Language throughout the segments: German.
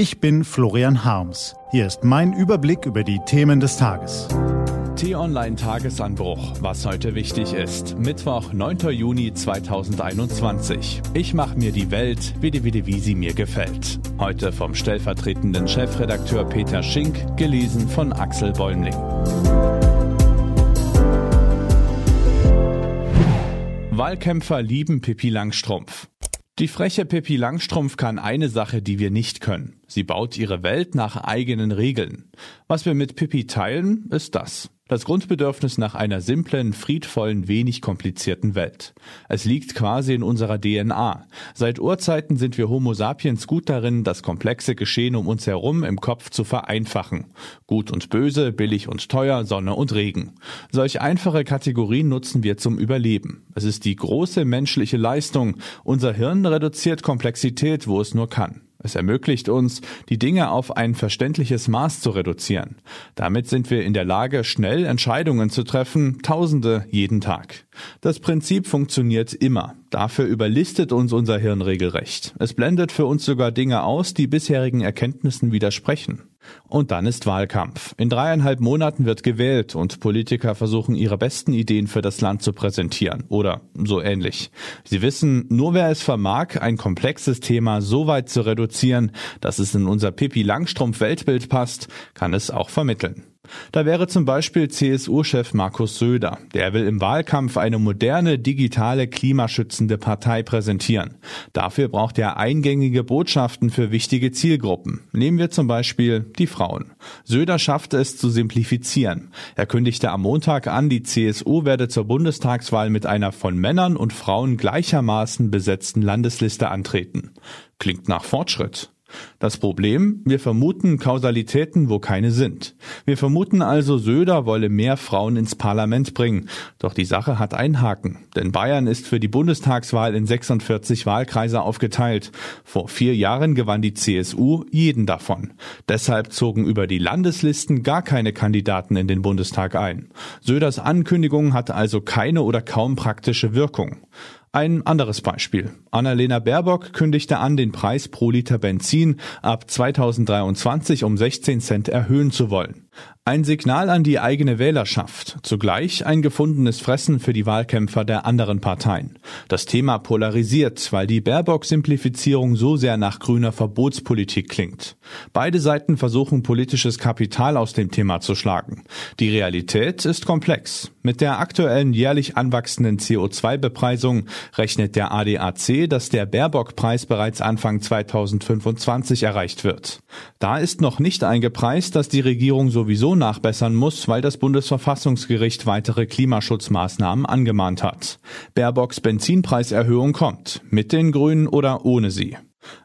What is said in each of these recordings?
Ich bin Florian Harms. Hier ist mein Überblick über die Themen des Tages. T-Online Tagesanbruch, was heute wichtig ist. Mittwoch, 9. Juni 2021. Ich mache mir die Welt, wie, die, wie, wie sie mir gefällt. Heute vom stellvertretenden Chefredakteur Peter Schink, gelesen von Axel Bäumling. Wahlkämpfer lieben Pippi Langstrumpf. Die freche Pippi Langstrumpf kann eine Sache, die wir nicht können. Sie baut ihre Welt nach eigenen Regeln. Was wir mit Pippi teilen, ist das. Das Grundbedürfnis nach einer simplen, friedvollen, wenig komplizierten Welt. Es liegt quasi in unserer DNA. Seit Urzeiten sind wir Homo sapiens gut darin, das komplexe Geschehen um uns herum im Kopf zu vereinfachen. Gut und böse, billig und teuer, Sonne und Regen. Solch einfache Kategorien nutzen wir zum Überleben. Es ist die große menschliche Leistung. Unser Hirn reduziert Komplexität, wo es nur kann. Es ermöglicht uns, die Dinge auf ein verständliches Maß zu reduzieren. Damit sind wir in der Lage, schnell Entscheidungen zu treffen, Tausende jeden Tag. Das Prinzip funktioniert immer. Dafür überlistet uns unser Hirn regelrecht. Es blendet für uns sogar Dinge aus, die bisherigen Erkenntnissen widersprechen. Und dann ist Wahlkampf. In dreieinhalb Monaten wird gewählt und Politiker versuchen ihre besten Ideen für das Land zu präsentieren oder so ähnlich. Sie wissen, nur wer es vermag, ein komplexes Thema so weit zu reduzieren, dass es in unser Pippi Langstrumpf Weltbild passt, kann es auch vermitteln. Da wäre zum Beispiel CSU-Chef Markus Söder. Der will im Wahlkampf eine moderne, digitale, klimaschützende Partei präsentieren. Dafür braucht er eingängige Botschaften für wichtige Zielgruppen. Nehmen wir zum Beispiel die Frauen. Söder schaffte es zu simplifizieren. Er kündigte am Montag an, die CSU werde zur Bundestagswahl mit einer von Männern und Frauen gleichermaßen besetzten Landesliste antreten. Klingt nach Fortschritt. Das Problem, wir vermuten Kausalitäten, wo keine sind. Wir vermuten also, Söder wolle mehr Frauen ins Parlament bringen. Doch die Sache hat einen Haken. Denn Bayern ist für die Bundestagswahl in 46 Wahlkreise aufgeteilt. Vor vier Jahren gewann die CSU jeden davon. Deshalb zogen über die Landeslisten gar keine Kandidaten in den Bundestag ein. Söders Ankündigung hatte also keine oder kaum praktische Wirkung. Ein anderes Beispiel. Annalena Baerbock kündigte an, den Preis pro Liter Benzin ab 2023 um 16 Cent erhöhen zu wollen. Ein Signal an die eigene Wählerschaft, zugleich ein gefundenes Fressen für die Wahlkämpfer der anderen Parteien. Das Thema polarisiert, weil die Baerbock-Simplifizierung so sehr nach grüner Verbotspolitik klingt. Beide Seiten versuchen politisches Kapital aus dem Thema zu schlagen. Die Realität ist komplex. Mit der aktuellen jährlich anwachsenden CO2-Bepreisung rechnet der ADAC, dass der Baerbock-Preis bereits Anfang 2025 erreicht wird. Da ist noch nicht eingepreist, dass die Regierung sowieso nachbessern muss, weil das Bundesverfassungsgericht weitere Klimaschutzmaßnahmen angemahnt hat. Baerbocks Benzinpreiserhöhung kommt, mit den Grünen oder ohne sie.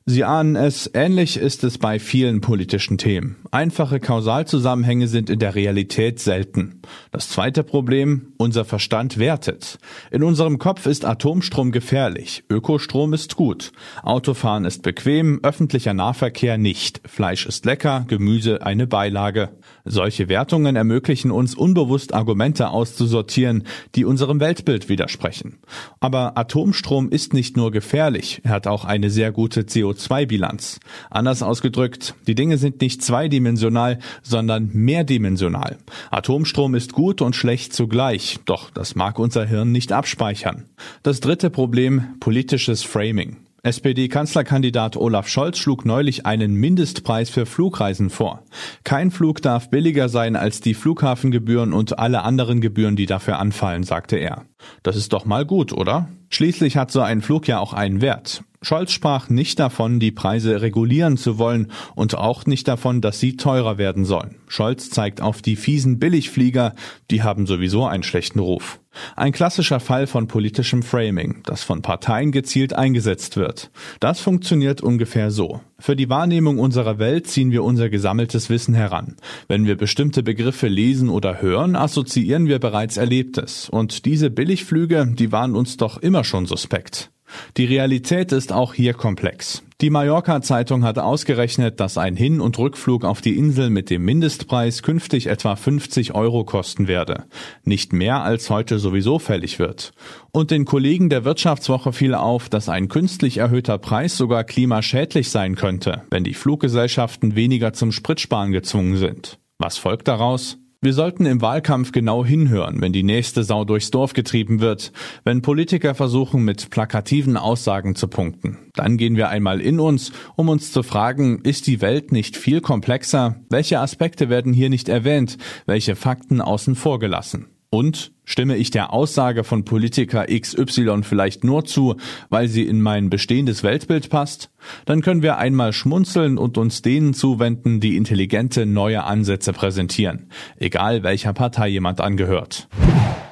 Sie ahnen es, ähnlich ist es bei vielen politischen Themen. Einfache Kausalzusammenhänge sind in der Realität selten. Das zweite Problem, unser Verstand wertet. In unserem Kopf ist Atomstrom gefährlich, Ökostrom ist gut, Autofahren ist bequem, öffentlicher Nahverkehr nicht, Fleisch ist lecker, Gemüse eine Beilage. Solche Wertungen ermöglichen uns unbewusst Argumente auszusortieren, die unserem Weltbild widersprechen. Aber Atomstrom ist nicht nur gefährlich, er hat auch eine sehr gute CO2-Bilanz. Anders ausgedrückt, die Dinge sind nicht zweidimensional, sondern mehrdimensional. Atomstrom ist gut und schlecht zugleich, doch das mag unser Hirn nicht abspeichern. Das dritte Problem, politisches Framing. SPD-Kanzlerkandidat Olaf Scholz schlug neulich einen Mindestpreis für Flugreisen vor. Kein Flug darf billiger sein als die Flughafengebühren und alle anderen Gebühren, die dafür anfallen, sagte er. Das ist doch mal gut, oder? Schließlich hat so ein Flug ja auch einen Wert. Scholz sprach nicht davon, die Preise regulieren zu wollen und auch nicht davon, dass sie teurer werden sollen. Scholz zeigt auf die fiesen Billigflieger, die haben sowieso einen schlechten Ruf. Ein klassischer Fall von politischem Framing, das von Parteien gezielt eingesetzt wird. Das funktioniert ungefähr so. Für die Wahrnehmung unserer Welt ziehen wir unser gesammeltes Wissen heran. Wenn wir bestimmte Begriffe lesen oder hören, assoziieren wir bereits Erlebtes. Und diese Billigflüge, die waren uns doch immer schon suspekt. Die Realität ist auch hier komplex. Die Mallorca-Zeitung hat ausgerechnet, dass ein Hin- und Rückflug auf die Insel mit dem Mindestpreis künftig etwa 50 Euro kosten werde. Nicht mehr als heute sowieso fällig wird. Und den Kollegen der Wirtschaftswoche fiel auf, dass ein künstlich erhöhter Preis sogar klimaschädlich sein könnte, wenn die Fluggesellschaften weniger zum Spritsparen gezwungen sind. Was folgt daraus? Wir sollten im Wahlkampf genau hinhören, wenn die nächste Sau durchs Dorf getrieben wird, wenn Politiker versuchen, mit plakativen Aussagen zu punkten. Dann gehen wir einmal in uns, um uns zu fragen, ist die Welt nicht viel komplexer? Welche Aspekte werden hier nicht erwähnt? Welche Fakten außen vor gelassen? Und stimme ich der Aussage von Politiker XY vielleicht nur zu, weil sie in mein bestehendes Weltbild passt? Dann können wir einmal schmunzeln und uns denen zuwenden, die intelligente neue Ansätze präsentieren, egal welcher Partei jemand angehört.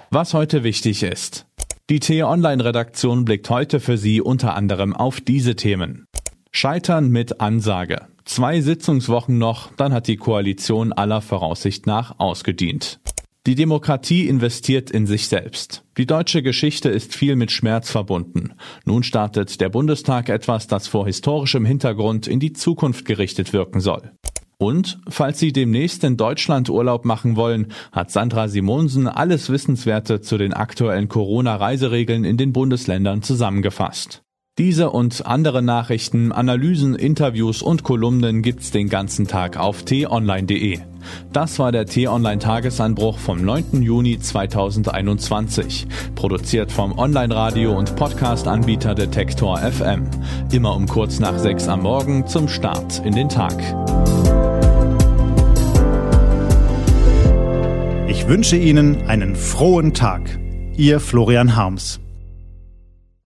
Was heute wichtig ist. Die T-Online-Redaktion blickt heute für Sie unter anderem auf diese Themen. Scheitern mit Ansage. Zwei Sitzungswochen noch, dann hat die Koalition aller Voraussicht nach ausgedient. Die Demokratie investiert in sich selbst. Die deutsche Geschichte ist viel mit Schmerz verbunden. Nun startet der Bundestag etwas, das vor historischem Hintergrund in die Zukunft gerichtet wirken soll. Und falls Sie demnächst in Deutschland Urlaub machen wollen, hat Sandra Simonsen alles Wissenswerte zu den aktuellen Corona-Reiseregeln in den Bundesländern zusammengefasst. Diese und andere Nachrichten, Analysen, Interviews und Kolumnen gibt's den ganzen Tag auf t-online.de. Das war der T-Online Tagesanbruch vom 9. Juni 2021, produziert vom Online-Radio und Podcast-Anbieter Detektor FM. Immer um kurz nach sechs am Morgen zum Start in den Tag. Ich wünsche Ihnen einen frohen Tag. Ihr Florian Harms.